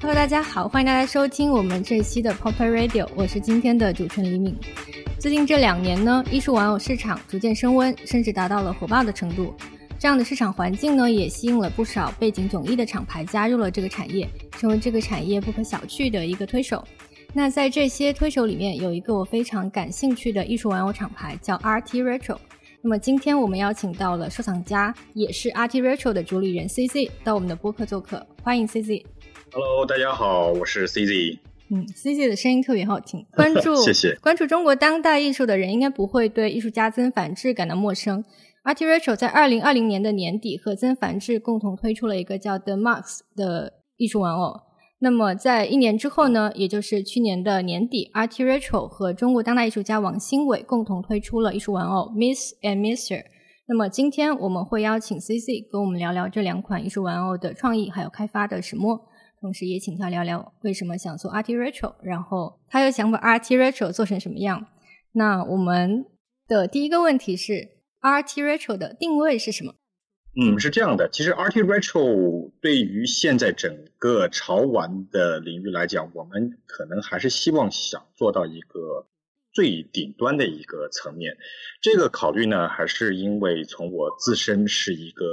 Hello，大家好，欢迎大家收听我们这期的 Pop Radio，我是今天的主持人李敏。最近这两年呢，艺术玩偶市场逐渐升温，甚至达到了火爆的程度。这样的市场环境呢，也吸引了不少背景迥异的厂牌加入了这个产业，成为这个产业不可小觑的一个推手。那在这些推手里面，有一个我非常感兴趣的艺术玩偶厂牌，叫 RT Retro。那么今天我们邀请到了收藏家，也是 RT Retro 的主理人 CC 到我们的播客做客，欢迎 CZ。Hello，大家好，我是 CZ。嗯，CZ 的声音特别好听。关注 谢谢。关注中国当代艺术的人，应该不会对艺术家曾梵志感到陌生。a r t Retro 在二零二零年的年底和曾梵志共同推出了一个叫 The Marks 的艺术玩偶。那么在一年之后呢，也就是去年的年底 a r t Retro 和中国当代艺术家王新伟共同推出了艺术玩偶 Miss and Mister。那么今天我们会邀请 CC 跟我们聊聊这两款艺术玩偶的创意还有开发的始末，同时也请他聊聊为什么想做 RT Retro，然后他又想把 RT Retro 做成什么样。那我们的第一个问题是。RT Retro 的定位是什么？嗯，是这样的，其实 RT Retro 对于现在整个潮玩的领域来讲，我们可能还是希望想做到一个最顶端的一个层面。这个考虑呢，还是因为从我自身是一个，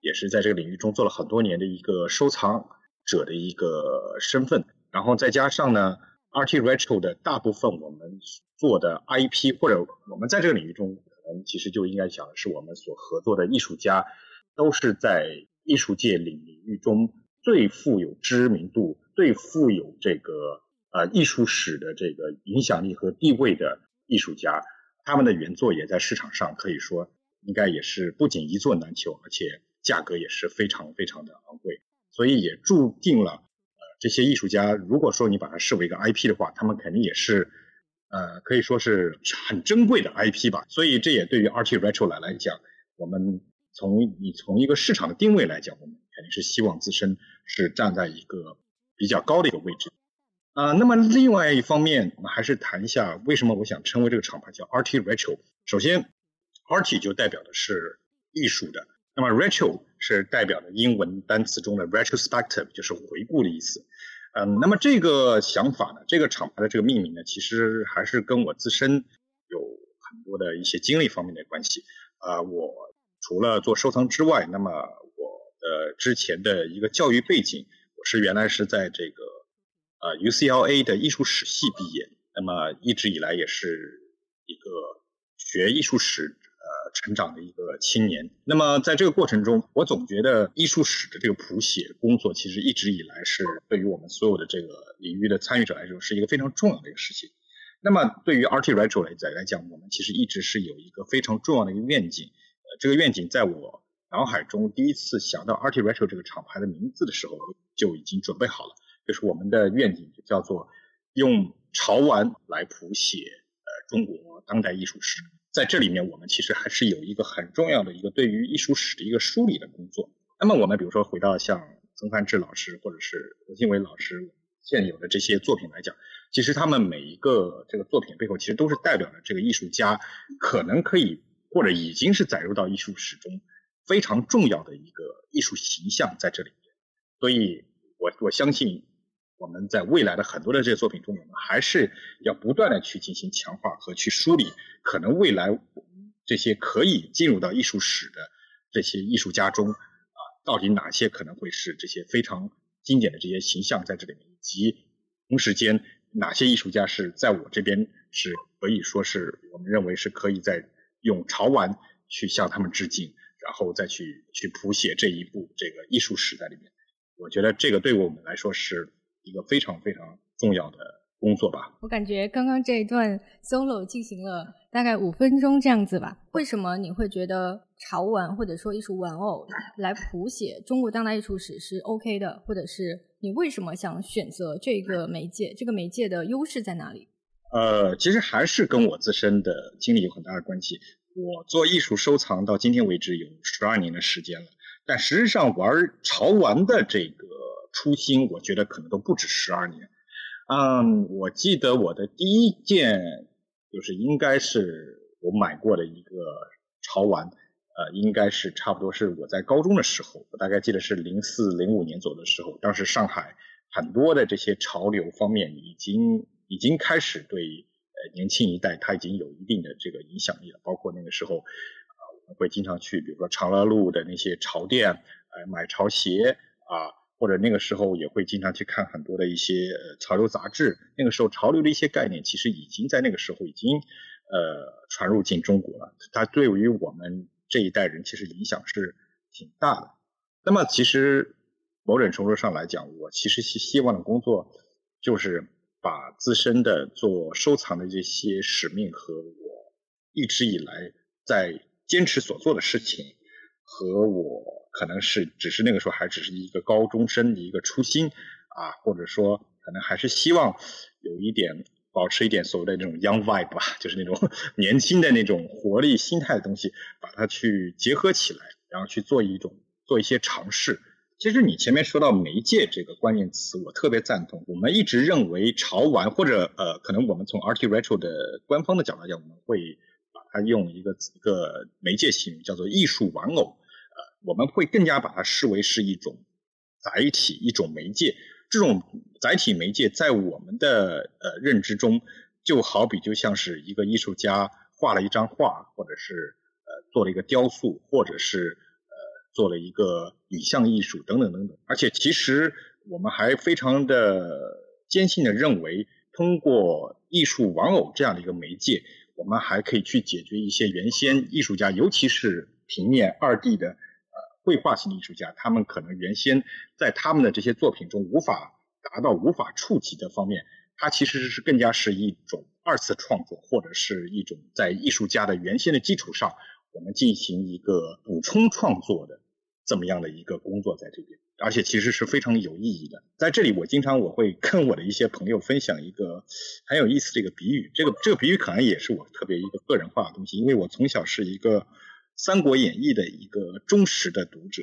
也是在这个领域中做了很多年的一个收藏者的一个身份，然后再加上呢，RT Retro 的大部分我们做的 IP 或者我们在这个领域中。可能其实就应该讲是，我们所合作的艺术家，都是在艺术界领领域中最富有知名度、最富有这个呃艺术史的这个影响力和地位的艺术家。他们的原作也在市场上可以说，应该也是不仅一作难求，而且价格也是非常非常的昂贵。所以也注定了，呃，这些艺术家，如果说你把它视为一个 IP 的话，他们肯定也是。呃，可以说是很珍贵的 IP 吧，所以这也对于 RT Retro 来来讲，我们从你从一个市场的定位来讲，我们肯定是希望自身是站在一个比较高的一个位置。啊，那么另外一方面，我们还是谈一下为什么我想称为这个厂牌叫 RT Retro。首先，RT 就代表的是艺术的，那么 Retro 是代表的英文单词中的 retrospective，就是回顾的意思。嗯，那么这个想法呢，这个厂牌的这个命名呢，其实还是跟我自身有很多的一些经历方面的关系。啊，我除了做收藏之外，那么我的之前的一个教育背景，我是原来是在这个呃 UCLA 的艺术史系毕业，那么一直以来也是一个学艺术史呃。成长的一个青年，那么在这个过程中，我总觉得艺术史的这个谱写工作，其实一直以来是对于我们所有的这个领域的参与者来说，是一个非常重要的一个事情。那么对于 Arti Retro 来讲来讲，我们其实一直是有一个非常重要的一个愿景。呃，这个愿景在我脑海中第一次想到 Arti Retro 这个厂牌的名字的时候，就已经准备好了，就是我们的愿景就叫做用潮玩来谱写呃中国当代艺术史。在这里面，我们其实还是有一个很重要的一个对于艺术史的一个梳理的工作。那么，我们比如说回到像曾梵志老师或者是何新伟老师现有的这些作品来讲，其实他们每一个这个作品背后，其实都是代表了这个艺术家可能可以或者已经是载入到艺术史中非常重要的一个艺术形象在这里面。所以我我相信。我们在未来的很多的这些作品中，我们还是要不断的去进行强化和去梳理，可能未来这些可以进入到艺术史的这些艺术家中，啊，到底哪些可能会是这些非常经典的这些形象在这里面，以及同时间哪些艺术家是在我这边是可以说是我们认为是可以在用潮玩去向他们致敬，然后再去去谱写这一部这个艺术史在里面。我觉得这个对我们来说是。一个非常非常重要的工作吧。我感觉刚刚这一段 solo 进行了大概五分钟这样子吧。为什么你会觉得潮玩或者说艺术玩偶来谱写中国当代艺术史是 OK 的？或者是你为什么想选择这个媒介？这个媒介的优势在哪里？呃，其实还是跟我自身的经历有很大的关系。我做艺术收藏到今天为止有十二年的时间了，但实际上玩潮玩的这个。初心，我觉得可能都不止十二年。嗯，我记得我的第一件就是应该是我买过的一个潮玩，呃，应该是差不多是我在高中的时候，我大概记得是零四零五年左右的时候，当时上海很多的这些潮流方面已经已经开始对呃年轻一代他已经有一定的这个影响力了，包括那个时候啊，我们会经常去，比如说长乐路的那些潮店，呃，买潮鞋啊，或者那个时候也会经常去看很多的一些潮流杂志，那个时候潮流的一些概念其实已经在那个时候已经呃传入进中国了，它对于我们。这一代人其实影响是挺大的。那么，其实某种程度上来讲，我其实希希望的工作就是把自身的做收藏的这些使命和我一直以来在坚持所做的事情，和我可能是只是那个时候还只是一个高中生的一个初心啊，或者说可能还是希望有一点。保持一点所谓的那种 young vibe 吧，就是那种 年轻的那种活力、心态的东西，把它去结合起来，然后去做一种做一些尝试。其实你前面说到媒介这个关键词，我特别赞同。我们一直认为潮玩或者呃，可能我们从 art retro 的官方的角度来讲，我们会把它用一个一个媒介形容，叫做艺术玩偶。我们会更加把它视为是一种载体、一种媒介。这种载体媒介在我们的呃认知中，就好比就像是一个艺术家画了一张画，或者是呃做了一个雕塑，或者是呃做了一个影像艺术等等等等。而且其实我们还非常的坚信的认为，通过艺术玩偶这样的一个媒介，我们还可以去解决一些原先艺术家，尤其是平面二 D 的。绘画型艺术家，他们可能原先在他们的这些作品中无法达到、无法触及的方面，它其实是更加是一种二次创作，或者是一种在艺术家的原先的基础上，我们进行一个补充创作的这么样的一个工作在这边，而且其实是非常有意义的。在这里，我经常我会跟我的一些朋友分享一个很有意思的一个比喻，这个这个比喻可能也是我特别一个个人化的东西，因为我从小是一个。《三国演义》的一个忠实的读者，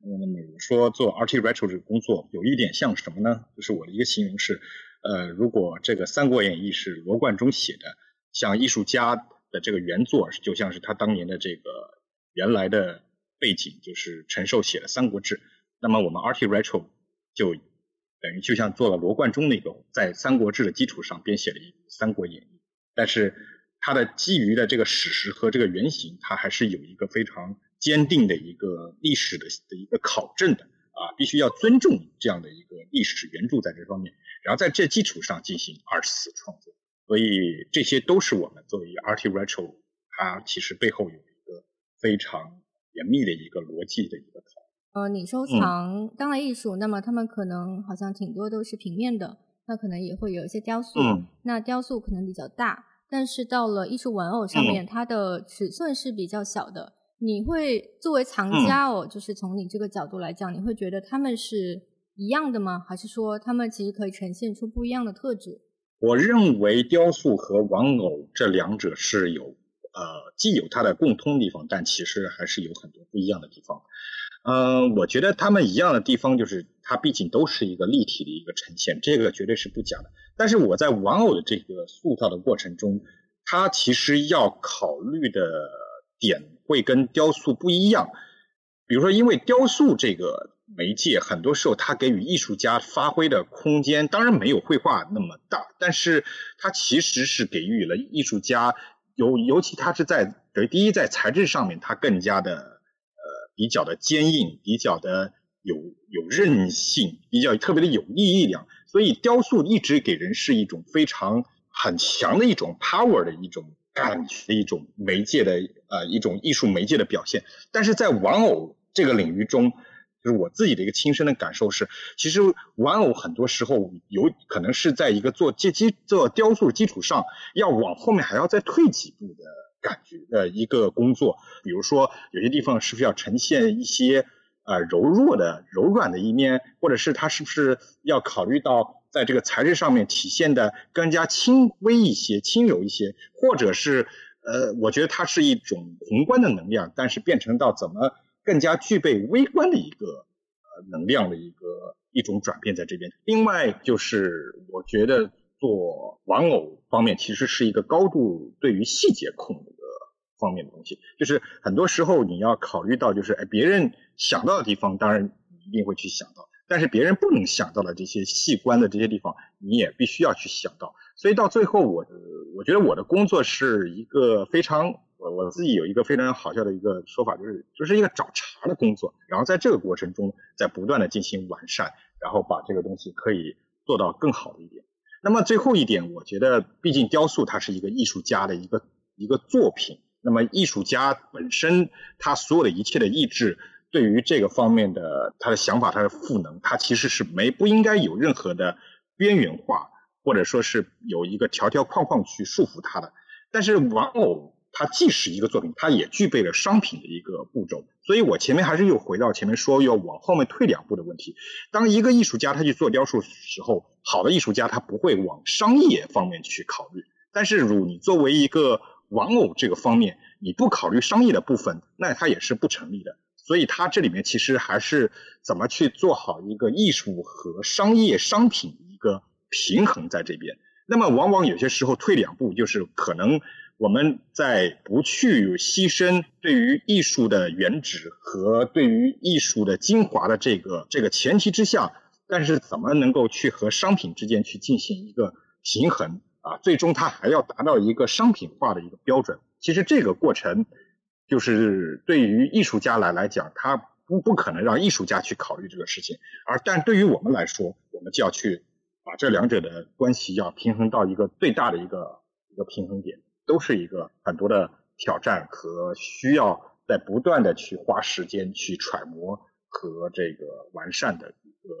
那么我说做 art retro 这个工作有一点像什么呢？就是我的一个形容是，呃，如果这个《三国演义》是罗贯中写的，像艺术家的这个原作就像是他当年的这个原来的背景，就是陈寿写的《三国志》，那么我们 art retro 就等于就像做了罗贯中那个在《三国志》的基础上编写了一《三国演义》，但是。它的基于的这个史实和这个原型，它还是有一个非常坚定的一个历史的的一个考证的啊，必须要尊重这样的一个历史原著在这方面，然后在这基础上进行二次创作，所以这些都是我们作为 art retro，它其实背后有一个非常严密的一个逻辑的一个考。呃，你收藏当代艺术，那么他们可能好像挺多都是平面的，那可能也会有一些雕塑，那雕塑可能比较大。但是到了艺术玩偶上面，它的尺寸是比较小的。你会作为藏家哦，就是从你这个角度来讲，你会觉得他们是一样的吗？还是说他们其实可以呈现出不一样的特质？我认为雕塑和玩偶这两者是有呃既有它的共通地方，但其实还是有很多不一样的地方。嗯，我觉得他们一样的地方就是，它毕竟都是一个立体的一个呈现，这个绝对是不假的。但是我在玩偶的这个塑造的过程中，它其实要考虑的点会跟雕塑不一样。比如说，因为雕塑这个媒介，很多时候它给予艺术家发挥的空间，当然没有绘画那么大，但是它其实是给予了艺术家，尤尤其它是在第一在材质上面，它更加的。比较的坚硬，比较的有有韧性，比较特别的有力量，所以雕塑一直给人是一种非常很强的一种 power 的一种感觉的一种媒介的呃一种艺术媒介的表现。但是在玩偶这个领域中，就是我自己的一个亲身的感受是，其实玩偶很多时候有可能是在一个做基基做雕塑基础上，要往后面还要再退几步的。感觉的一个工作，比如说有些地方是不是要呈现一些呃柔弱的、柔软的一面，或者是它是不是要考虑到在这个材质上面体现的更加轻微一些、轻柔一些，或者是呃，我觉得它是一种宏观的能量，但是变成到怎么更加具备微观的一个呃能量的一个一种转变在这边。另外就是我觉得。做玩偶方面，其实是一个高度对于细节控的一个方面的东西。就是很多时候你要考虑到，就是哎，别人想到的地方，当然一定会去想到，但是别人不能想到的这些细观的这些地方，你也必须要去想到。所以到最后，我我觉得我的工作是一个非常。我我自己有一个非常好笑的一个说法，就是就是一个找茬的工作，然后在这个过程中在不断的进行完善，然后把这个东西可以做到更好的一点。那么最后一点，我觉得毕竟雕塑它是一个艺术家的一个一个作品，那么艺术家本身他所有的一切的意志，对于这个方面的他的想法，他的赋能，他其实是没不应该有任何的边缘化，或者说是有一个条条框框去束缚他的。但是玩偶。它既是一个作品，它也具备了商品的一个步骤。所以我前面还是又回到前面说要往后面退两步的问题。当一个艺术家他去做雕塑时候，好的艺术家他不会往商业方面去考虑。但是如你作为一个玩偶这个方面，你不考虑商业的部分，那它也是不成立的。所以它这里面其实还是怎么去做好一个艺术和商业商品一个平衡在这边。那么往往有些时候退两步，就是可能。我们在不去牺牲对于艺术的原旨和对于艺术的精华的这个这个前提之下，但是怎么能够去和商品之间去进行一个平衡啊？最终它还要达到一个商品化的一个标准。其实这个过程就是对于艺术家来来讲，他不不可能让艺术家去考虑这个事情，而但对于我们来说，我们就要去把这两者的关系要平衡到一个最大的一个一个平衡点。都是一个很多的挑战和需要在不断的去花时间去揣摩和这个完善的一个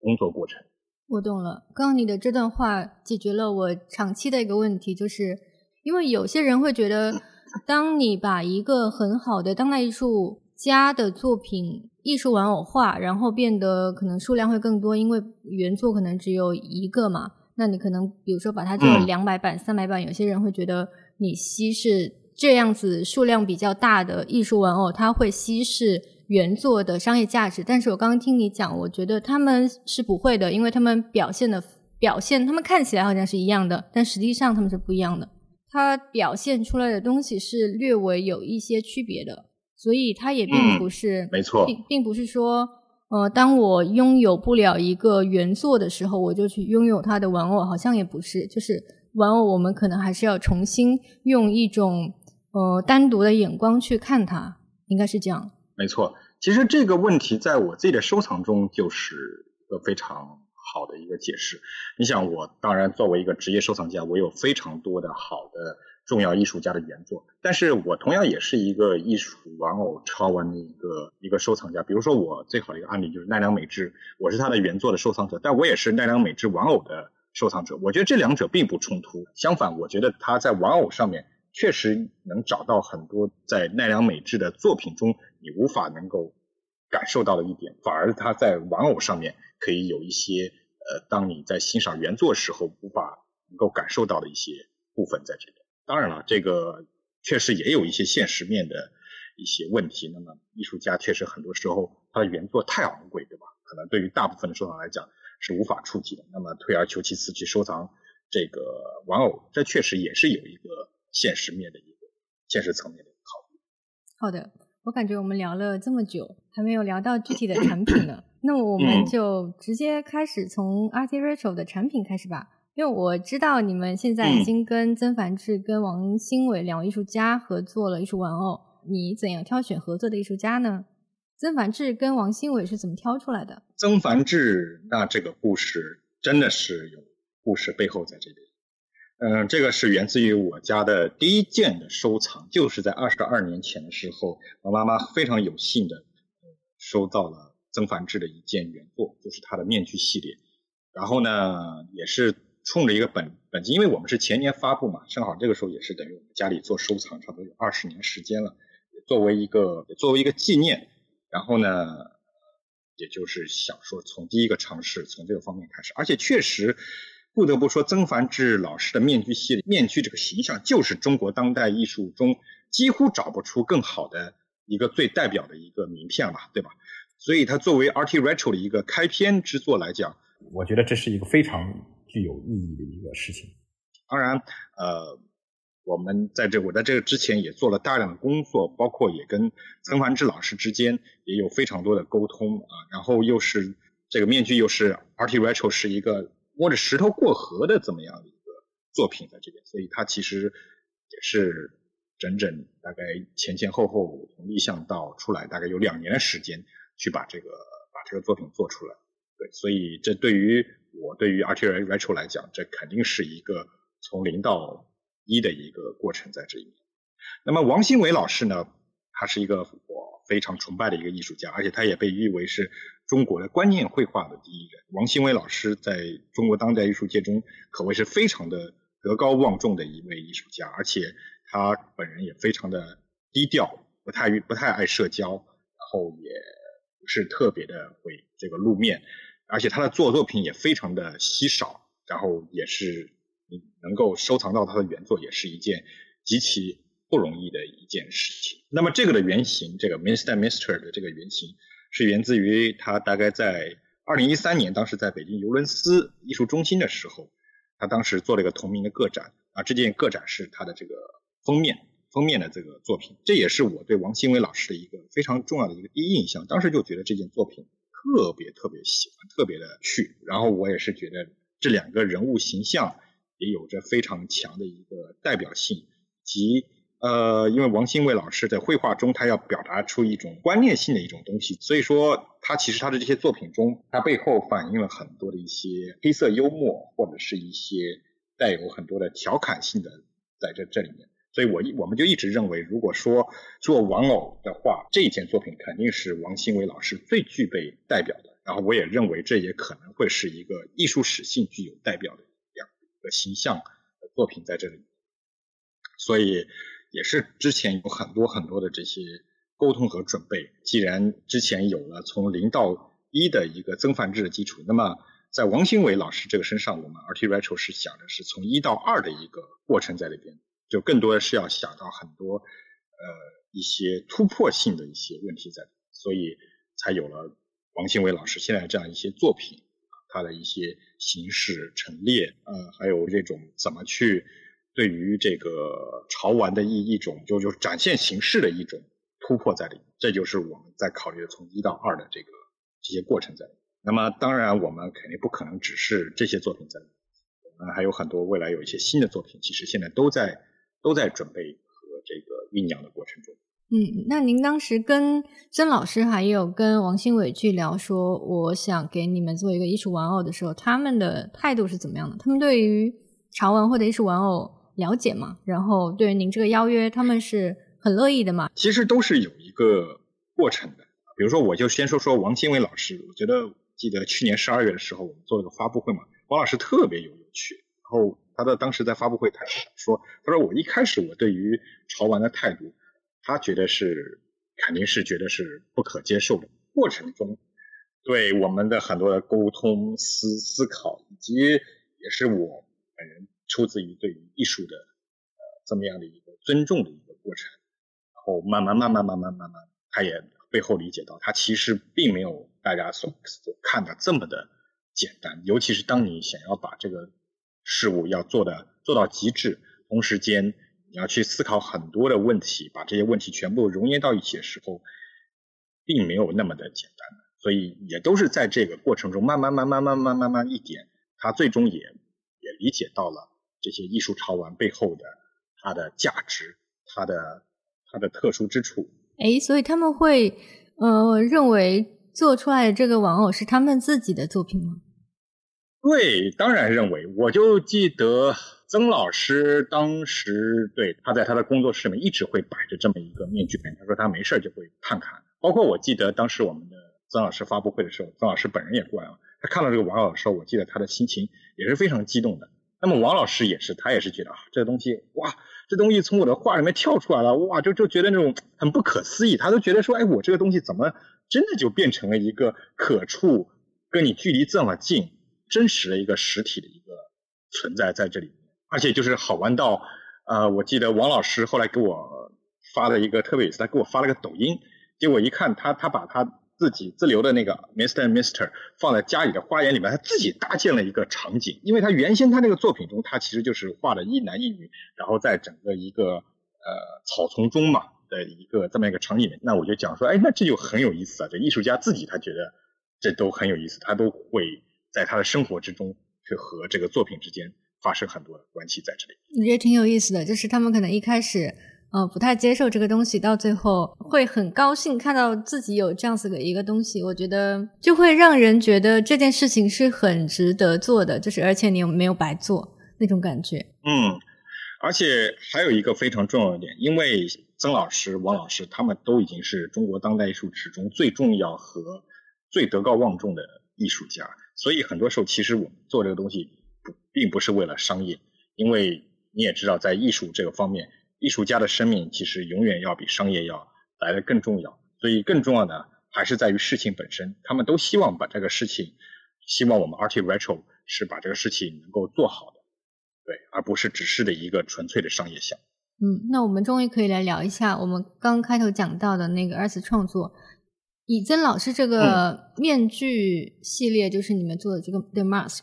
工作过程。我懂了，刚刚你的这段话解决了我长期的一个问题，就是因为有些人会觉得，当你把一个很好的当代艺术家的作品艺术玩偶化，然后变得可能数量会更多，因为原作可能只有一个嘛。那你可能比如说把它做两百版、三百版，有些人会觉得你稀释这样子数量比较大的艺术玩偶，它会稀释原作的商业价值。但是我刚刚听你讲，我觉得他们是不会的，因为他们表现的表现，他们看起来好像是一样的，但实际上他们是不一样的。它表现出来的东西是略微有一些区别的，所以它也并不是没错，并并不是说。呃，当我拥有不了一个原作的时候，我就去拥有它的玩偶，好像也不是。就是玩偶，我们可能还是要重新用一种呃单独的眼光去看它，应该是这样。没错，其实这个问题在我自己的收藏中就是一个非常好的一个解释。你想，我当然作为一个职业收藏家，我有非常多的好的。重要艺术家的原作，但是我同样也是一个艺术玩偶超玩的一个一个收藏家。比如说，我最好的一个案例就是奈良美智，我是他的原作的收藏者，但我也是奈良美智玩偶的收藏者。我觉得这两者并不冲突，相反，我觉得他在玩偶上面确实能找到很多在奈良美智的作品中你无法能够感受到的一点，反而他在玩偶上面可以有一些呃，当你在欣赏原作时候无法能够感受到的一些部分在这里。当然了，这个确实也有一些现实面的一些问题。那么，艺术家确实很多时候他的原作太昂贵，对吧？可能对于大部分的收藏来讲是无法触及的。那么，退而求其次去收藏这个玩偶，这确实也是有一个现实面的一个现实层面的考虑。好的，我感觉我们聊了这么久，还没有聊到具体的产品呢。那么，我们就直接开始从 Artirachel 的产品开始吧。因为我知道你们现在已经跟曾凡志、跟王新伟两位艺术家合作了艺术玩偶，你怎样挑选合作的艺术家呢？曾凡志跟王新伟是怎么挑出来的？曾凡志，那这个故事真的是有故事背后在这里。嗯，这个是源自于我家的第一件的收藏，就是在二十二年前的时候，我妈妈非常有幸的收到了曾凡志的一件原作，就是他的面具系列。然后呢，也是。冲着一个本本金，因为我们是前年发布嘛，正好这个时候也是等于我们家里做收藏，差不多有二十年时间了，作为一个作为一个纪念，然后呢，也就是想说从第一个尝试从这个方面开始，而且确实不得不说，曾凡志老师的面具系列面具这个形象，就是中国当代艺术中几乎找不出更好的一个最代表的一个名片了，对吧？所以它作为 Art Retro 的一个开篇之作来讲，我觉得这是一个非常。具有意义的一个事情。当然，呃，我们在这我在这个之前也做了大量的工作，包括也跟曾凡志老师之间也有非常多的沟通啊，然后又是这个面具又是 Art Retro 是一个摸着石头过河的这么样的一个作品在这边，所以它其实也是整整大概前前后后从立项到出来大概有两年的时间去把这个把这个作品做出来，对，所以这对于我对于 Art Retro 来讲，这肯定是一个从零到一的一个过程在这里面。那么王新伟老师呢，他是一个我非常崇拜的一个艺术家，而且他也被誉为是中国的观念绘画的第一人。王新伟老师在中国当代艺术界中可谓是非常的德高望重的一位艺术家，而且他本人也非常的低调，不太不太爱社交，然后也不是特别的会这个露面，而且他的作作品也非常的稀少，然后也是。你能够收藏到他的原作，也是一件极其不容易的一件事情。那么这个的原型，这个 Mr. Mister 的这个原型，是源自于他大概在二零一三年，当时在北京尤伦斯艺术中心的时候，他当时做了一个同名的个展啊。这件个展是他的这个封面，封面的这个作品，这也是我对王新伟老师的一个非常重要的一个第一印象。当时就觉得这件作品特别特别喜欢，特别的去。然后我也是觉得这两个人物形象。也有着非常强的一个代表性，及呃，因为王新伟老师在绘画中，他要表达出一种观念性的一种东西，所以说他其实他的这些作品中，他背后反映了很多的一些黑色幽默，或者是一些带有很多的调侃性的在这这里面。所以我一我们就一直认为，如果说做玩偶的话，这一件作品肯定是王新伟老师最具备代表的。然后我也认为，这也可能会是一个艺术史性具有代表的。这样一个形象的作品在这里，所以也是之前有很多很多的这些沟通和准备。既然之前有了从零到一的一个增繁制的基础，那么在王新伟老师这个身上，我们 RT Retro 是想的是从一到二的一个过程在里边，就更多的是要想到很多呃一些突破性的一些问题在，所以才有了王新伟老师现在这样一些作品。他的一些形式陈列，呃，还有这种怎么去对于这个潮玩的一一种就就展现形式的一种突破在里面，这就是我们在考虑的从一到二的这个这些过程在。那么当然我们肯定不可能只是这些作品在里面，我们还有很多未来有一些新的作品，其实现在都在都在准备和这个酝酿的过程中。嗯，那您当时跟曾老师还有跟王新伟去聊说，我想给你们做一个艺术玩偶的时候，他们的态度是怎么样的？他们对于潮玩或者艺术玩偶了解吗？然后对于您这个邀约，他们是很乐意的吗？其实都是有一个过程的。比如说，我就先说说王新伟老师。我觉得记得去年十二月的时候，我们做了个发布会嘛，王老师特别有有趣。然后他的当时在发布会他说，他说我一开始我对于潮玩的态度。他觉得是，肯定是觉得是不可接受的。过程中，对我们的很多的沟通、思思考，以及也是我本人出自于对于艺术的呃这么样的一个尊重的一个过程。然后慢慢慢慢慢慢慢慢，他也背后理解到，他其实并没有大家所所看的这么的简单。尤其是当你想要把这个事物要做的做到极致，同时间。你要去思考很多的问题，把这些问题全部融捏到一起的时候，并没有那么的简单。所以也都是在这个过程中，慢慢、慢慢、慢慢、慢慢一点，他最终也也理解到了这些艺术潮玩背后的它的价值，它的它的特殊之处。哎，所以他们会呃认为做出来的这个玩偶是他们自己的作品吗？对，当然认为。我就记得。曾老师当时对他在他的工作室里面一直会摆着这么一个面具本，他说他没事就会看看。包括我记得当时我们的曾老师发布会的时候，曾老师本人也过来了。他看到这个玩偶的时候，我记得他的心情也是非常激动的。那么王老师也是，他也是觉得啊，这个东西哇，这东西从我的画里面跳出来了，哇，就就觉得那种很不可思议。他都觉得说，哎，我这个东西怎么真的就变成了一个可触、跟你距离这么近、真实的一个实体的一个存在在这里。而且就是好玩到，呃，我记得王老师后来给我发了一个特别有意思，他给我发了个抖音，结果一看他他把他自己自留的那个 Mr. Mr. 放在家里的花园里面，他自己搭建了一个场景，因为他原先他那个作品中，他其实就是画的一男一女，然后在整个一个呃草丛中嘛的一个这么一个场景，那我就讲说，哎，那这就很有意思啊！这艺术家自己他觉得这都很有意思，他都会在他的生活之中去和这个作品之间发生很多的关系在这里。我觉得挺有意思的，就是他们可能一开始。呃，不太接受这个东西，到最后会很高兴看到自己有这样子的一个东西，我觉得就会让人觉得这件事情是很值得做的，就是而且你又没有白做那种感觉。嗯，而且还有一个非常重要的点，因为曾老师、王老师他们都已经是中国当代艺术史中最重要和最德高望重的艺术家，所以很多时候其实我们做这个东西不并不是为了商业，因为你也知道，在艺术这个方面。艺术家的生命其实永远要比商业要来的更重要，所以更重要的还是在于事情本身。他们都希望把这个事情，希望我们 Art Retro 是把这个事情能够做好的，对，而不是只是的一个纯粹的商业项。嗯，那我们终于可以来聊一下我们刚开头讲到的那个二次创作，以曾老师这个面具系列，就是你们做的这个 The Mask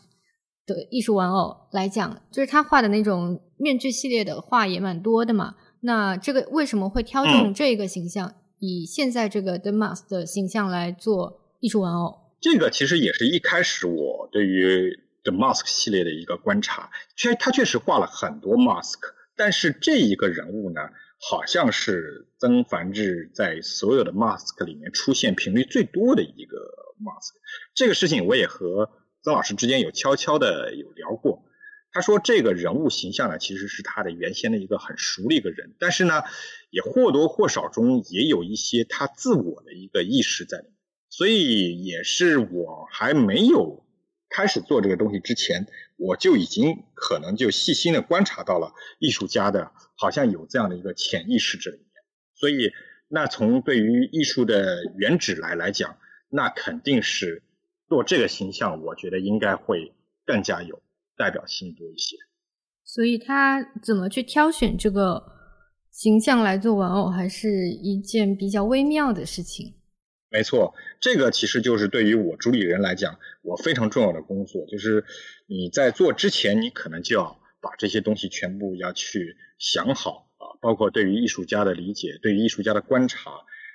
的艺术玩偶来讲，就是他画的那种。面具系列的画也蛮多的嘛，那这个为什么会挑中这个形象，以现在这个 The Mask 的形象来做艺术玩偶？这个其实也是一开始我对于 The Mask 系列的一个观察，确他确实画了很多 Mask，但是这一个人物呢，好像是曾梵志在所有的 Mask 里面出现频率最多的一个 Mask。这个事情我也和曾老师之间有悄悄的有聊过。他说：“这个人物形象呢，其实是他的原先的一个很熟的一个人，但是呢，也或多或少中也有一些他自我的一个意识在里面。所以，也是我还没有开始做这个东西之前，我就已经可能就细心的观察到了艺术家的，好像有这样的一个潜意识这里。所以，那从对于艺术的原旨来来讲，那肯定是做这个形象，我觉得应该会更加有。”代表性多一些，所以他怎么去挑选这个形象来做玩偶，还是一件比较微妙的事情。没错，这个其实就是对于我主理人来讲，我非常重要的工作，就是你在做之前，你可能就要把这些东西全部要去想好啊，包括对于艺术家的理解，对于艺术家的观察，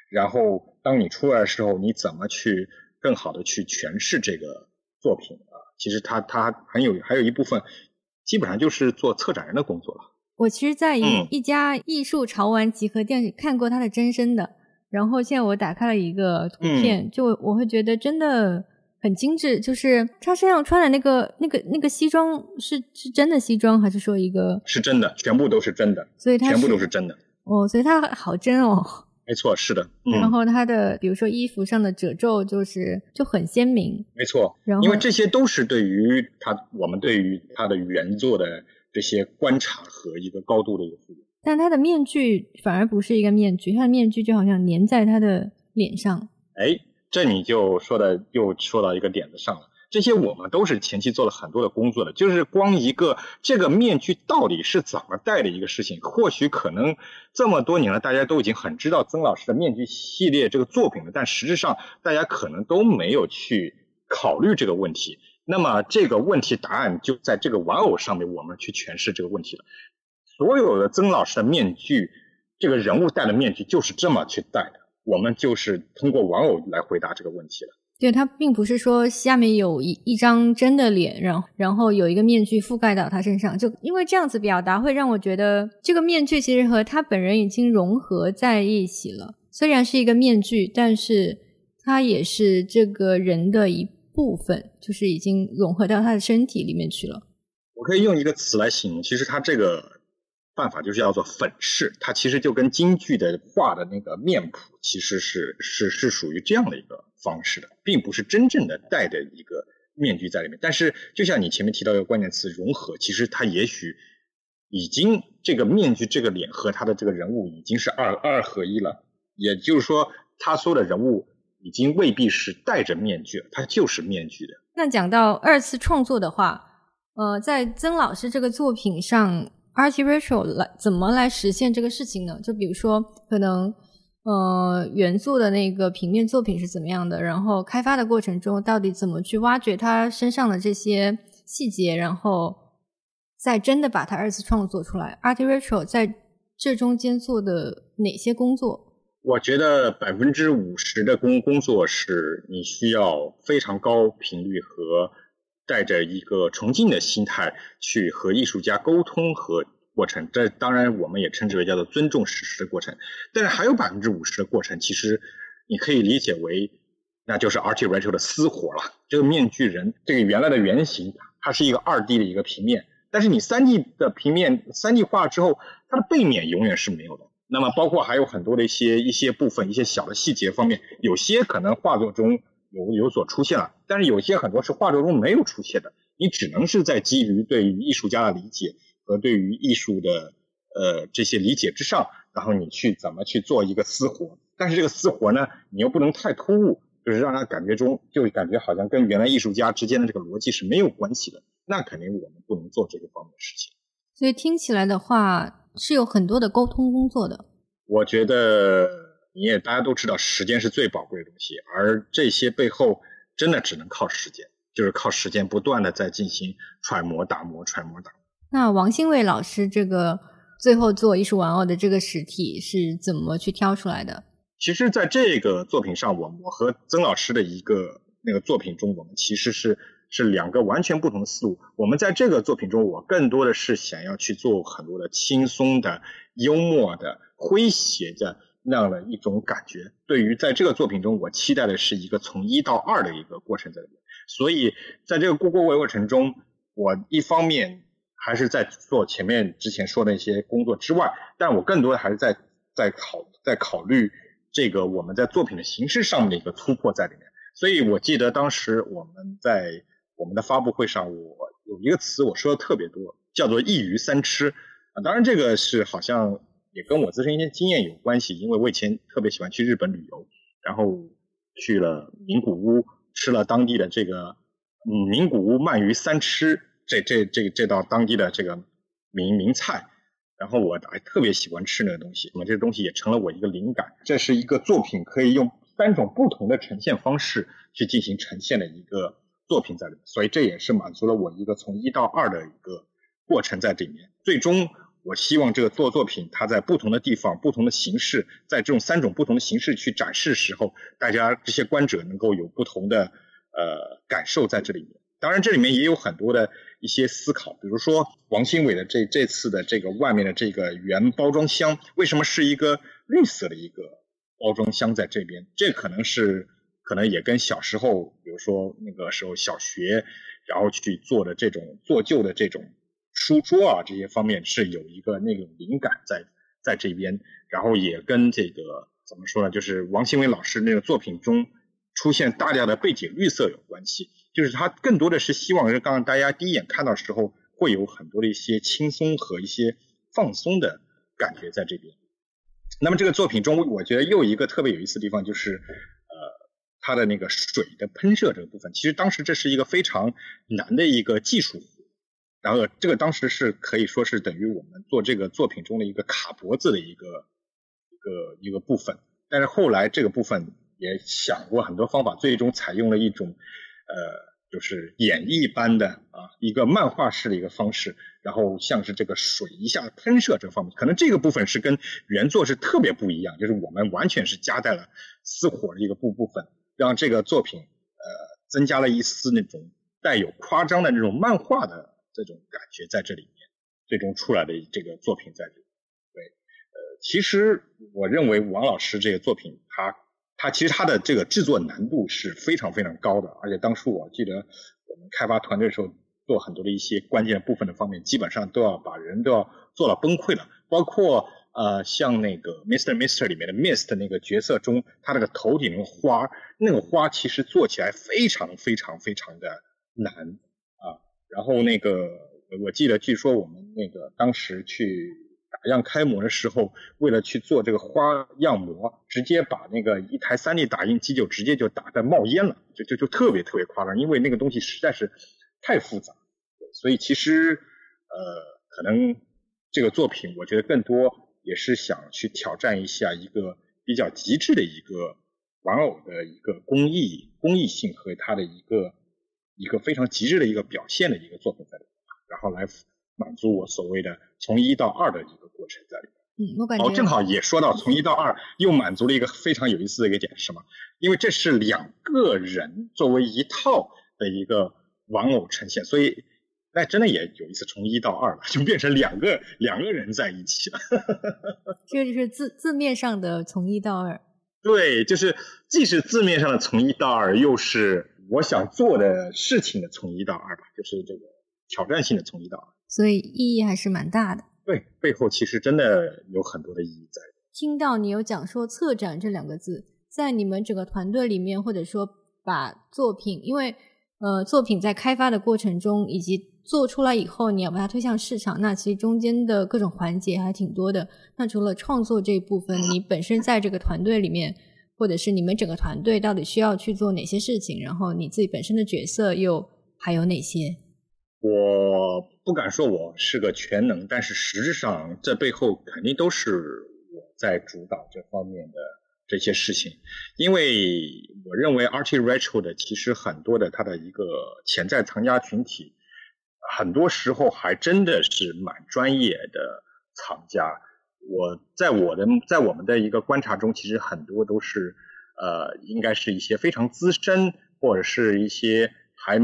然后当你出来的时候，你怎么去更好的去诠释这个作品啊？其实他他很有还有一部分，基本上就是做策展人的工作了。我其实，在一一家艺术潮玩集合店看过他的真身的，然后现在我打开了一个图片，就我会觉得真的很精致。就是他身上穿的那个那个那个西装是是真的西装，还是说一个？是真的，全部都是真的，所以它全部都是真的。哦，所以它好真哦。没错，是的。然后它的，比如说衣服上的褶皱，就是就很鲜明。没错，因为这些都是对于他，我们对于他的原作的这些观察和一个高度的一个复原。但他的面具反而不是一个面具，他的面具就好像粘在他的脸上。哎，这你就说的又说到一个点子上了。这些我们都是前期做了很多的工作的，就是光一个这个面具到底是怎么戴的一个事情，或许可能这么多年了，大家都已经很知道曾老师的面具系列这个作品了，但实质上大家可能都没有去考虑这个问题。那么这个问题答案就在这个玩偶上面，我们去诠释这个问题了。所有的曾老师的面具，这个人物戴的面具就是这么去戴的，我们就是通过玩偶来回答这个问题了。对，它并不是说下面有一一张真的脸，然后然后有一个面具覆盖到他身上，就因为这样子表达会让我觉得这个面具其实和他本人已经融合在一起了。虽然是一个面具，但是它也是这个人的一部分，就是已经融合到他的身体里面去了。我可以用一个词来形容，其实他这个。办法就是叫做粉饰，它其实就跟京剧的画的那个面谱，其实是是是属于这样的一个方式的，并不是真正的戴的一个面具在里面。但是，就像你前面提到一个关键词“融合”，其实它也许已经这个面具这个脸和他的这个人物已经是二二合一了。也就是说，他说的人物已经未必是戴着面具，他就是面具的。那讲到二次创作的话，呃，在曾老师这个作品上。Artificial 来怎么来实现这个事情呢？就比如说，可能，呃元素的那个平面作品是怎么样的，然后开发的过程中到底怎么去挖掘他身上的这些细节，然后再真的把它二次创作出来。Art Retro 在这中间做的哪些工作？我觉得百分之五十的工工作是你需要非常高频率和带着一个崇敬的心态去和艺术家沟通和过程。这当然我们也称之为叫做尊重史实的过程。但是还有百分之五十的过程，其实你可以理解为那就是 Art Retro 的私活了。这个面具人，这个原来的原型，它是一个二 D 的一个平面，但是你三 D 的平面三 D 画之后，它的背面永远是没有的。那么，包括还有很多的一些一些部分、一些小的细节方面，有些可能画作中有有所出现了，但是有些很多是画作中没有出现的。你只能是在基于对于艺术家的理解和对于艺术的呃这些理解之上，然后你去怎么去做一个私活。但是这个私活呢，你又不能太突兀，就是让他感觉中就感觉好像跟原来艺术家之间的这个逻辑是没有关系的。那肯定我们不能做这个方面的事情。所以听起来的话。是有很多的沟通工作的。我觉得你也大家都知道，时间是最宝贵的东西，而这些背后真的只能靠时间，就是靠时间不断的在进行揣摩打磨、揣摩打磨。那王兴卫老师这个最后做艺术玩偶的这个实体是怎么去挑出来的？其实，在这个作品上，我我和曾老师的一个那个作品中，我们其实是。是两个完全不同的思路。我们在这个作品中，我更多的是想要去做很多的轻松的、幽默的、诙谐的那样的一种感觉。对于在这个作品中，我期待的是一个从一到二的一个过程在里面。所以在这个过过过程中，我一方面还是在做前面之前说的一些工作之外，但我更多的还是在在考在考虑这个我们在作品的形式上面的一个突破在里面。所以我记得当时我们在。我们的发布会上，我有一个词我说的特别多，叫做“一鱼三吃”啊。当然，这个是好像也跟我自身一些经验有关系，因为我以前特别喜欢去日本旅游，然后去了名古屋，吃了当地的这个嗯名古屋鳗鱼三吃这这这这道当地的这个名名菜，然后我还特别喜欢吃那个东西，那么这个东西也成了我一个灵感。这是一个作品可以用三种不同的呈现方式去进行呈现的一个。作品在里面，所以这也是满足了我一个从一到二的一个过程在里面。最终，我希望这个做作品，它在不同的地方、不同的形式，在这种三种不同的形式去展示时候，大家这些观者能够有不同的呃感受在这里面。当然，这里面也有很多的一些思考，比如说王新伟的这这次的这个外面的这个原包装箱，为什么是一个绿色的一个包装箱在这边？这可能是。可能也跟小时候，比如说那个时候小学，然后去做的这种做旧的这种书桌啊，这些方面是有一个那种灵感在在这边，然后也跟这个怎么说呢，就是王新伟老师那个作品中出现大量的背景绿色有关系，就是他更多的是希望是刚刚大家第一眼看到时候会有很多的一些轻松和一些放松的感觉在这边。那么这个作品中，我觉得又一个特别有意思的地方就是。呃它的那个水的喷射这个部分，其实当时这是一个非常难的一个技术，然后这个当时是可以说是等于我们做这个作品中的一个卡脖子的一个一个一个部分。但是后来这个部分也想过很多方法，最终采用了一种呃，就是演绎般的啊一个漫画式的一个方式，然后像是这个水一下喷射这方面，可能这个部分是跟原作是特别不一样，就是我们完全是加在了私火的一个部部分。让这个作品呃增加了一丝那种带有夸张的那种漫画的这种感觉在这里面，最终出来的这个作品在这里。对，呃，其实我认为王老师这个作品，他他其实他的这个制作难度是非常非常高的，而且当初我记得我们开发团队的时候做很多的一些关键部分的方面，基本上都要把人都要做到崩溃了，包括。呃，像那个 Mr. Mister 里面的 Mist 那个角色中，他那个头顶那个花，那个花其实做起来非常非常非常的难。然后那个我记得，据说我们那个当时去打样开模的时候，为了去做这个花样模，直接把那个一台 3D 打印机就直接就打的冒烟了，就就就特别特别夸张，因为那个东西实在是太复杂。所以其实呃，可能这个作品，我觉得更多。也是想去挑战一下一个比较极致的一个玩偶的一个工艺工艺性和它的一个一个非常极致的一个表现的一个作品在里面，然后来满足我所谓的从一到二的一个过程在里面。嗯，我感觉哦，正好也说到从一到二，又满足了一个非常有意思的一个点是什么？因为这是两个人作为一套的一个玩偶呈现，所以那真的也有意思，从一到二了，就变成两个两个人在一起了。这个就是字字面上的从一到二。对，就是既是字面上的从一到二，又是我想做的事情的从一到二吧，就是这个挑战性的从一到二。所以意义还是蛮大的。对，背后其实真的有很多的意义在。听到你有讲说“策展”这两个字，在你们整个团队里面，或者说把作品，因为呃作品在开发的过程中，以及做出来以后，你要把它推向市场，那其实中间的各种环节还挺多的。那除了创作这一部分，你本身在这个团队里面，或者是你们整个团队到底需要去做哪些事情？然后你自己本身的角色又还有哪些？我不敢说我是个全能，但是实质上这背后肯定都是我在主导这方面的这些事情，因为我认为 Art Retro 的其实很多的它的一个潜在藏家群体，很多时候还真的是蛮专业的藏家。我在我的在我们的一个观察中，其实很多都是呃，应该是一些非常资深或者是一些还。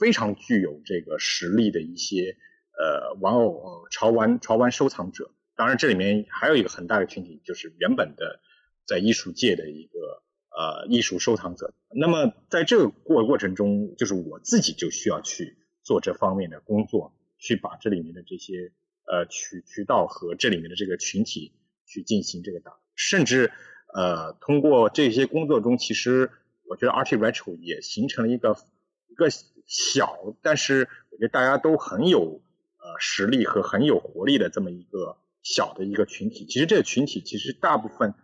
非常具有这个实力的一些呃玩偶潮玩潮玩收藏者，当然这里面还有一个很大的群体，就是原本的在艺术界的一个呃艺术收藏者。那么在这个过过程中，就是我自己就需要去做这方面的工作，去把这里面的这些呃渠渠道和这里面的这个群体去进行这个打，甚至呃通过这些工作中，其实我觉得 Art Retro 也形成了一个一个。小，但是我觉得大家都很有呃实力和很有活力的这么一个小的一个群体。其实这个群体其实大部分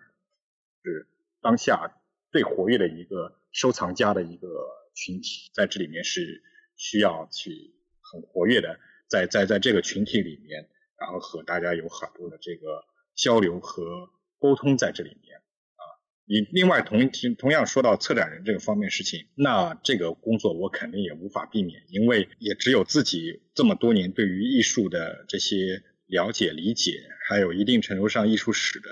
是当下最活跃的一个收藏家的一个群体，在这里面是需要去很活跃的，在在在这个群体里面，然后和大家有很多的这个交流和沟通在这里面啊。你另外同同样说到策展人这个方面事情，那这个工作我肯定也无法避免，因为也只有自己这么多年对于艺术的这些了解理解，还有一定程度上艺术史的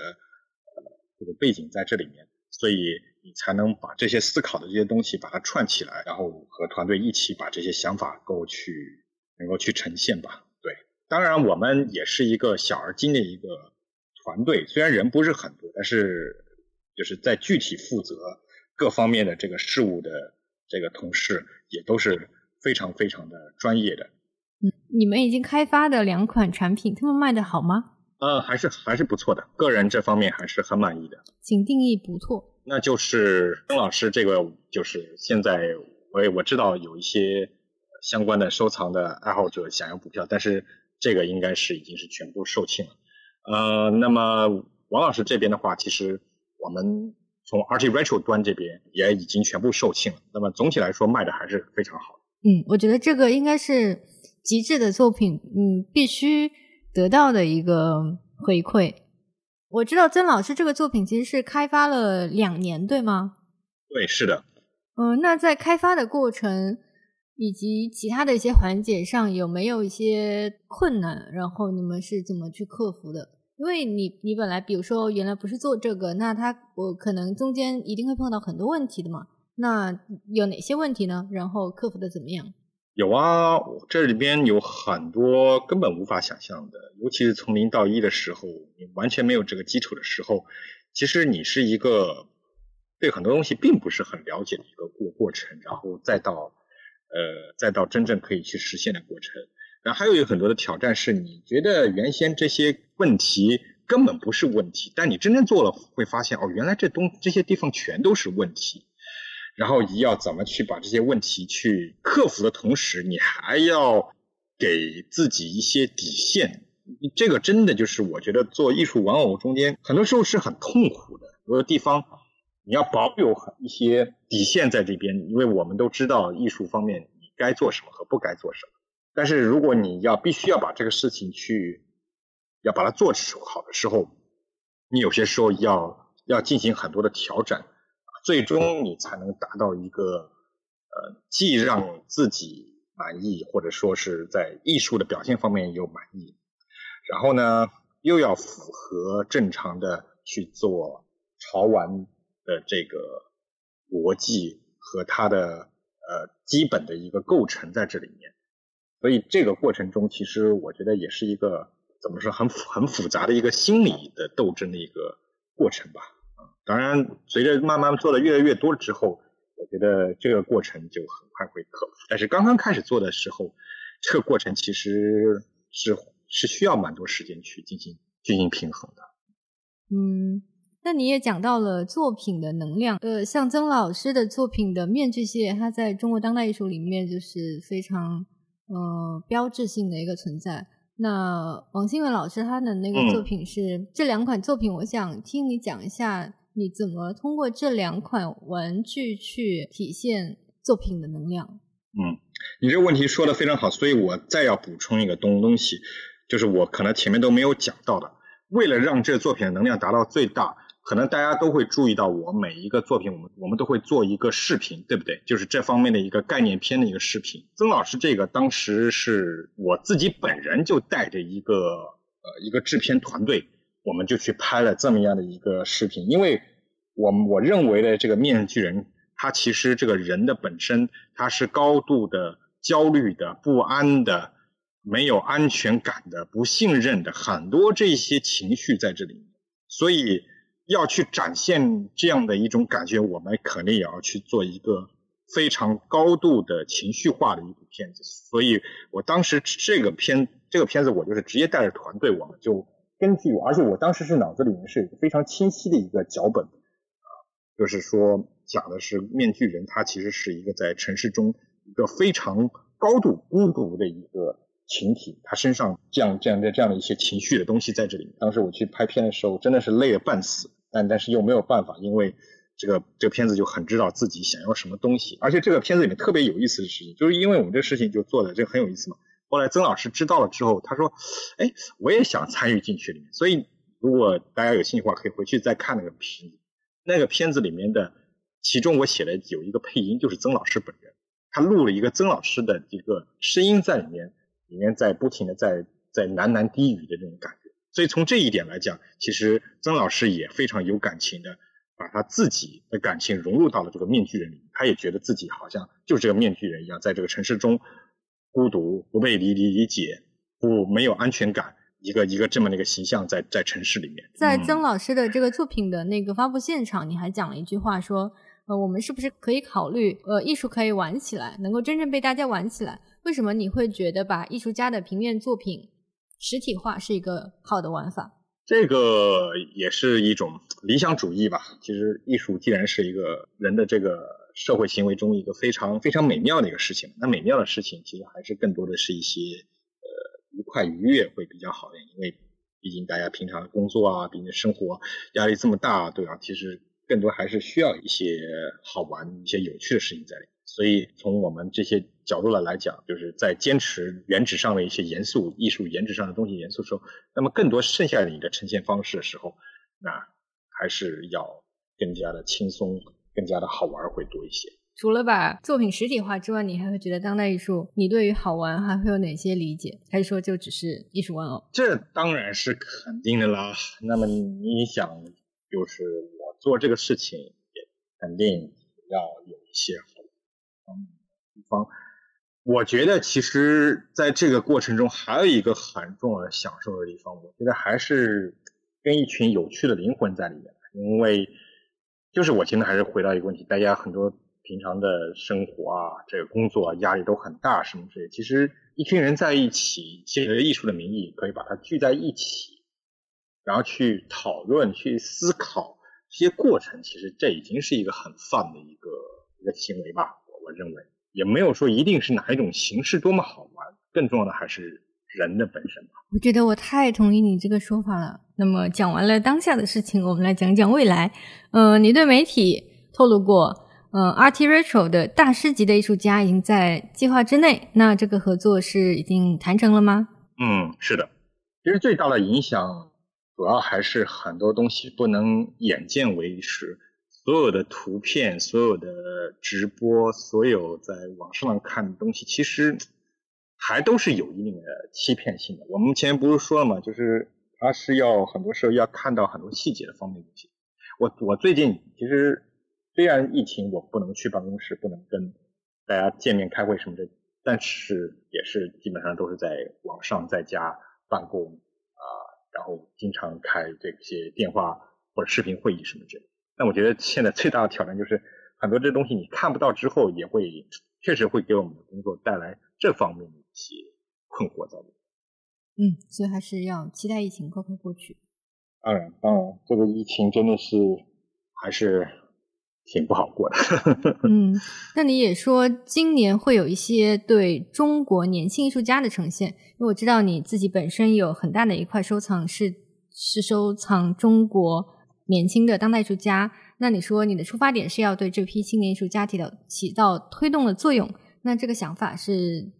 这个背景在这里面，所以你才能把这些思考的这些东西把它串起来，然后和团队一起把这些想法够去能够去呈现吧。对，当然我们也是一个小而精的一个团队，虽然人不是很多，但是。就是在具体负责各方面的这个事务的这个同事也都是非常非常的专业的。嗯，你们已经开发的两款产品，他们卖的好吗？呃，还是还是不错的，个人这方面还是很满意的。请定义不错。那就是曾老师这个，就是现在我也我知道有一些相关的收藏的爱好者想要补票，但是这个应该是已经是全部售罄了。呃，那么王老师这边的话，其实。我们从 RT Retro 端这边也已经全部售罄了，那么总体来说卖的还是非常好。嗯，我觉得这个应该是极致的作品，嗯，必须得到的一个回馈。我知道曾老师这个作品其实是开发了两年，对吗？对，是的。嗯，那在开发的过程以及其他的一些环节上，有没有一些困难？然后你们是怎么去克服的？因为你你本来比如说原来不是做这个，那他我可能中间一定会碰到很多问题的嘛。那有哪些问题呢？然后克服的怎么样？有啊，这里边有很多根本无法想象的，尤其是从零到一的时候，你完全没有这个基础的时候，其实你是一个对很多东西并不是很了解的一个过过程，然后再到呃再到真正可以去实现的过程。然后还有有很多的挑战是，你觉得原先这些问题根本不是问题，但你真正做了会发现，哦，原来这东这些地方全都是问题。然后你要怎么去把这些问题去克服的同时，你还要给自己一些底线。这个真的就是我觉得做艺术玩偶中间很多时候是很痛苦的，有的地方你要保有一些底线在这边，因为我们都知道艺术方面你该做什么和不该做什么。但是如果你要必须要把这个事情去要把它做好的时候，你有些时候要要进行很多的调整，最终你才能达到一个呃，既让自己满意，或者说是在艺术的表现方面有满意，然后呢，又要符合正常的去做潮玩的这个逻辑和它的呃基本的一个构成在这里面，所以这个过程中，其实我觉得也是一个怎么说很很复杂的一个心理的斗争的一个过程吧。当然，随着慢慢做的越来越多之后，我觉得这个过程就很快会克服。但是刚刚开始做的时候，这个过程其实是是需要蛮多时间去进行进行平衡的。嗯，那你也讲到了作品的能量。呃，像曾老师的作品的面具系列，它在中国当代艺术里面就是非常呃标志性的一个存在。那王新文老师他的那个作品是这两款作品，我想听你讲一下。你怎么通过这两款玩具去体现作品的能量？嗯，你这个问题说的非常好，所以我再要补充一个东东西，就是我可能前面都没有讲到的。为了让这个作品的能量达到最大，可能大家都会注意到，我每一个作品，我们我们都会做一个视频，对不对？就是这方面的一个概念片的一个视频。曾老师这个当时是我自己本人就带着一个呃一个制片团队。我们就去拍了这么样的一个视频，因为我我认为的这个面具人，他其实这个人的本身他是高度的焦虑的、不安的、没有安全感的、不信任的，很多这些情绪在这里，所以要去展现这样的一种感觉，我们肯定也要去做一个非常高度的情绪化的一部片子。所以我当时这个片这个片子，我就是直接带着团队，我们就。根据，而且我当时是脑子里面是有一个非常清晰的一个脚本，啊，就是说讲的是面具人，他其实是一个在城市中一个非常高度孤独的一个群体，他身上这样这样的这样的一些情绪的东西在这里。当时我去拍片的时候，真的是累得半死，但但是又没有办法，因为这个这个片子就很知道自己想要什么东西，而且这个片子里面特别有意思的事情，就是因为我们这事情就做的这很有意思嘛。后来曾老师知道了之后，他说：“哎，我也想参与进去里面。”所以，如果大家有兴趣的话，可以回去再看那个片子。那个片子里面的，其中我写的有一个配音，就是曾老师本人，他录了一个曾老师的一个声音在里面，里面在不停的在在喃喃低语的这种感觉。所以从这一点来讲，其实曾老师也非常有感情的，把他自己的感情融入到了这个面具人里面。他也觉得自己好像就是这个面具人一样，在这个城市中。孤独、不被理理理解、不没有安全感，一个一个这么的一个形象在在城市里面。在曾老师的这个作品的那个发布现场，你还讲了一句话，说呃，我们是不是可以考虑呃，艺术可以玩起来，能够真正被大家玩起来？为什么你会觉得把艺术家的平面作品实体化是一个好的玩法？这个也是一种理想主义吧。其实艺术既然是一个人的这个。社会行为中一个非常非常美妙的一个事情，那美妙的事情其实还是更多的是一些呃愉快愉悦会比较好一点，因为毕竟大家平常工作啊，毕竟生活压力这么大，对吧？其实更多还是需要一些好玩、一些有趣的事情在里。所以从我们这些角度来来讲，就是在坚持原址上的一些严肃艺术、原址上的东西严肃时候，那么更多剩下的你的呈现方式的时候，那还是要更加的轻松。更加的好玩会多一些。除了把作品实体化之外，你还会觉得当代艺术，你对于好玩还会有哪些理解？还是说就只是艺术玩偶？这当然是肯定的啦。那么你想，就是我做这个事情，也肯定要有一些好玩地方。我觉得其实在这个过程中，还有一个很重要的享受的地方，我觉得还是跟一群有趣的灵魂在里面，因为。就是我现在还是回到一个问题，大家很多平常的生活啊，这个工作啊，压力都很大，什么之类。其实一群人在一起，借着艺术的名义，可以把它聚在一起，然后去讨论、去思考这些过程。其实这已经是一个很 fun 的一个一个行为吧，我我认为也没有说一定是哪一种形式多么好玩，更重要的还是。人的本身吧，我觉得我太同意你这个说法了。那么讲完了当下的事情，我们来讲讲未来。呃，你对媒体透露过，呃，Art Retro 的大师级的艺术家已经在计划之内。那这个合作是已经谈成了吗？嗯，是的。其实最大的影响主要还是很多东西不能眼见为实，所有的图片、所有的直播、所有在网上看的东西，其实还都是有一定的欺骗性的。我们前面不是说了吗？就是它是要很多时候要看到很多细节的方面东西。我我最近其实虽然疫情我不能去办公室，不能跟大家见面开会什么的，但是也是基本上都是在网上在家办公啊，然后经常开这些电话或者视频会议什么之类。但我觉得现在最大的挑战就是很多这东西你看不到之后，也会确实会给我们的工作带来这方面的一些困惑在里面。嗯，所以还是要期待疫情快快过去。当然，当然，这个疫情真的是还是挺不好过的。嗯，那你也说今年会有一些对中国年轻艺术家的呈现，因为我知道你自己本身有很大的一块收藏是是收藏中国年轻的当代艺术家。那你说你的出发点是要对这批青年艺术家起到起到推动的作用，那这个想法是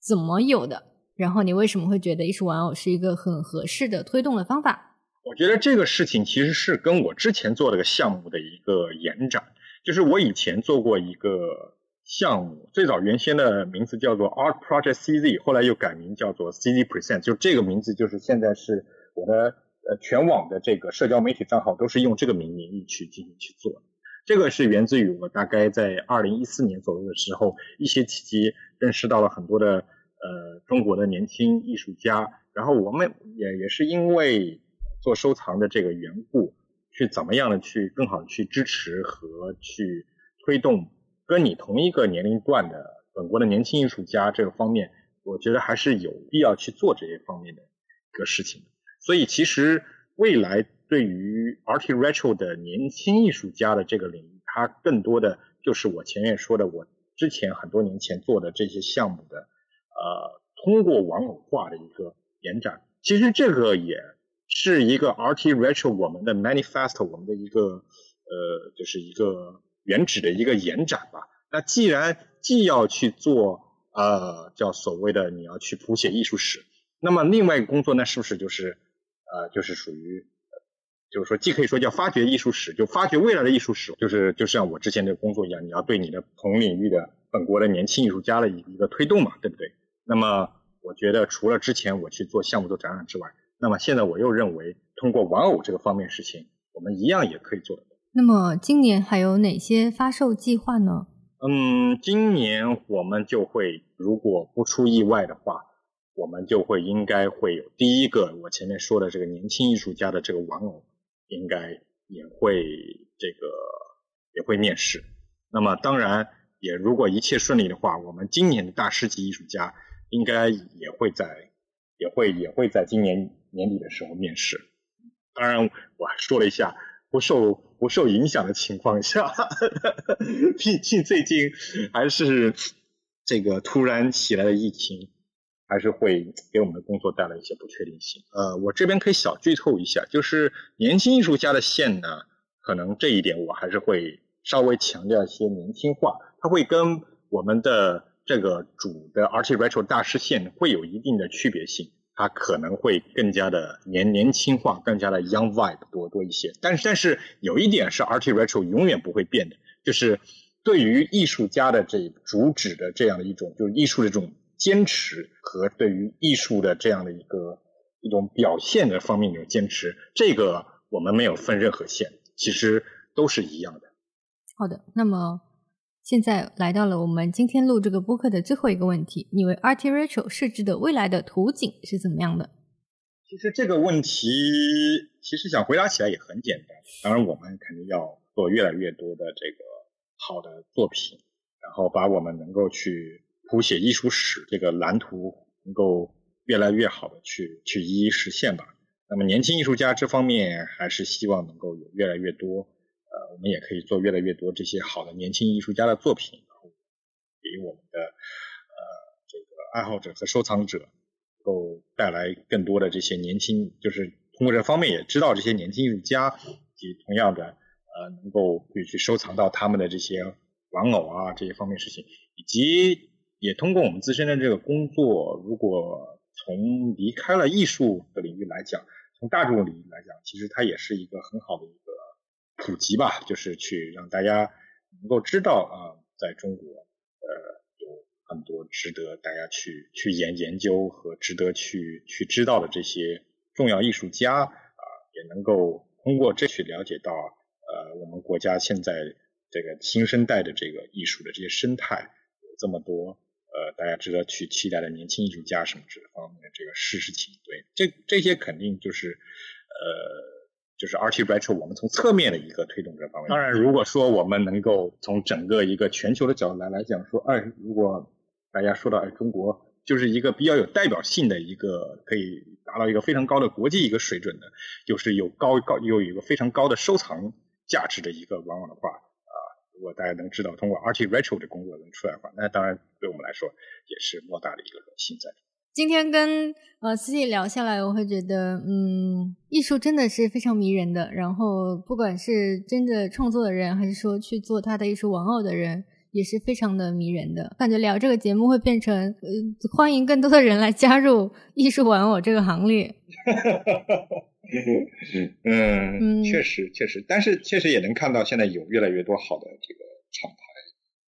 怎么有的？然后你为什么会觉得艺术玩偶是一个很合适的推动的方法？我觉得这个事情其实是跟我之前做这个项目的一个延展，就是我以前做过一个项目，最早原先的名字叫做 Art Project CZ，后来又改名叫做 CZ Present，就这个名字就是现在是我的呃全网的这个社交媒体账号都是用这个名名义去进行去做。这个是源自于我大概在二零一四年左右的时候，一些契机认识到了很多的呃中国的年轻艺术家，然后我们也也是因为。做收藏的这个缘故，去怎么样的去更好的去支持和去推动跟你同一个年龄段的本国的年轻艺术家这个方面，我觉得还是有必要去做这些方面的一个事情。所以其实未来对于 Art Retro 的年轻艺术家的这个领域，它更多的就是我前面说的，我之前很多年前做的这些项目的，呃，通过玩偶化的一个延展。其实这个也。是一个 Art Retro 我们的 Manifest 我们的一个呃就是一个原址的一个延展吧。那既然既要去做呃叫所谓的你要去谱写艺术史，那么另外一个工作呢是不是就是呃就是属于就是说既可以说叫发掘艺术史，就发掘未来的艺术史，就是就像我之前的工作一样，你要对你的同领域的本国的年轻艺术家的一一个推动嘛，对不对？那么我觉得除了之前我去做项目做展览之外，那么现在我又认为，通过玩偶这个方面事情，我们一样也可以做得到。那么今年还有哪些发售计划呢？嗯，今年我们就会，如果不出意外的话，我们就会应该会有第一个我前面说的这个年轻艺术家的这个玩偶，应该也会这个也会面世。那么当然，也如果一切顺利的话，我们今年的大师级艺术家应该也会在，也会也会在今年。年底的时候面试，当然我还说了一下不受不受影响的情况下，毕竟最近还是这个突然起来的疫情，还是会给我们的工作带来一些不确定性。呃，我这边可以小剧透一下，就是年轻艺术家的线呢，可能这一点我还是会稍微强调一些年轻化，它会跟我们的这个主的 Art Retro 大师线会有一定的区别性。它可能会更加的年年轻化，更加的 young vibe 多多一些。但是，但是有一点是 Art Retro 永远不会变的，就是对于艺术家的这主旨的这样的一种，就是艺术的这种坚持和对于艺术的这样的一个一种表现的方面的坚持，这个我们没有分任何线，其实都是一样的。好的，那么。现在来到了我们今天录这个播客的最后一个问题：你为 Art Retro 设置的未来的图景是怎么样的？其实这个问题，其实想回答起来也很简单。当然，我们肯定要做越来越多的这个好的作品，然后把我们能够去谱写艺术史这个蓝图，能够越来越好的去去一一实现吧。那么，年轻艺术家这方面还是希望能够有越来越多。呃，我们也可以做越来越多这些好的年轻艺术家的作品，然后给我们的呃这个爱好者和收藏者，能够带来更多的这些年轻，就是通过这方面也知道这些年轻艺术家，以及同样的呃能够去去收藏到他们的这些玩偶啊这些方面事情，以及也通过我们自身的这个工作，如果从离开了艺术的领域来讲。从大众领域来讲，其实它也是一个很好的一个普及吧，就是去让大家能够知道啊，在中国呃有很多值得大家去去研研究和值得去去知道的这些重要艺术家啊，也能够通过这去了解到呃我们国家现在这个新生代的这个艺术的这些生态有这么多。呃，大家值得去期待的年轻艺术家什么这方面的这个事实情，对，这这些肯定就是，呃，就是 Art Retro 我们从侧面的一个推动这方面。当然，如果说我们能够从整个一个全球的角度来来讲，说，哎，如果大家说到哎，中国就是一个比较有代表性的一个，可以达到一个非常高的国际一个水准的，就是有高高又有一个非常高的收藏价值的一个往往的话。如果大家能知道通过 Art Retro 的工作能出来的话，那当然对我们来说也是莫大的一个荣幸在。今天跟呃思琪聊下来，我会觉得，嗯，艺术真的是非常迷人的。然后不管是真的创作的人，还是说去做他的艺术玩偶的人，也是非常的迷人的。感觉聊这个节目会变成，呃，欢迎更多的人来加入艺术玩偶这个行列。嗯，确实确实，但是确实也能看到现在有越来越多好的这个厂牌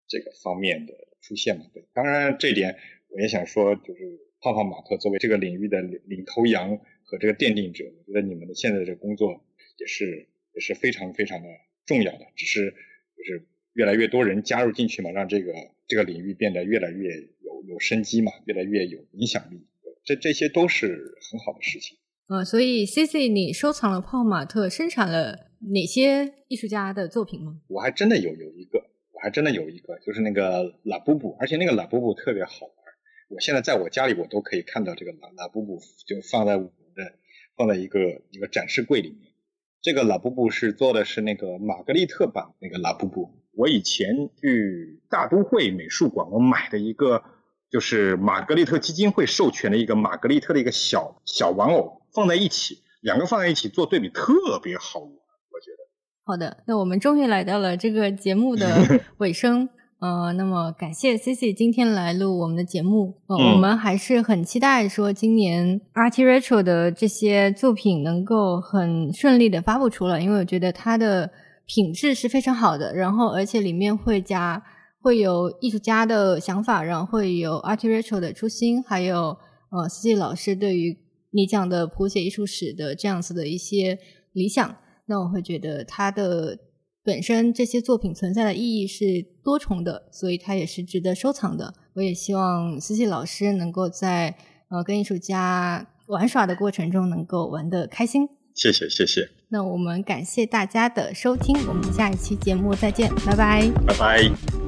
这个方面的出现嘛。对，当然这点我也想说，就是泡泡玛特作为这个领域的领领头羊和这个奠定者，我觉得你们的现在的这个工作也是也是非常非常的重要的。只是就是越来越多人加入进去嘛，让这个这个领域变得越来越有有生机嘛，越来越有影响力。这这些都是很好的事情。呃，所以 C C，你收藏了泡玛特生产了哪些艺术家的作品吗？我还真的有有一个，我还真的有一个，就是那个拉布布，而且那个拉布布特别好玩。我现在在我家里，我都可以看到这个拉拉布布，就放在我的放在一个一个展示柜里面。这个拉布布是做的是那个玛格丽特版那个拉布布。我以前去大都会美术馆，我买的一个就是玛格丽特基金会授权的一个玛格丽特的一个小小玩偶。放在一起，两个放在一起做对比，特别好玩，我觉得。好的，那我们终于来到了这个节目的 尾声，呃，那么感谢 Cici 今天来录我们的节目，呃，我们还是很期待说今年 Art Retro 的这些作品能够很顺利的发布出来，因为我觉得它的品质是非常好的，然后而且里面会加会有艺术家的想法，然后会有 Art Retro 的初心，还有呃 Cici 老师对于。你讲的谱写艺术史的这样子的一些理想，那我会觉得它的本身这些作品存在的意义是多重的，所以它也是值得收藏的。我也希望思琪老师能够在呃跟艺术家玩耍的过程中能够玩得开心。谢谢谢谢。那我们感谢大家的收听，我们下一期节目再见，拜拜，拜拜。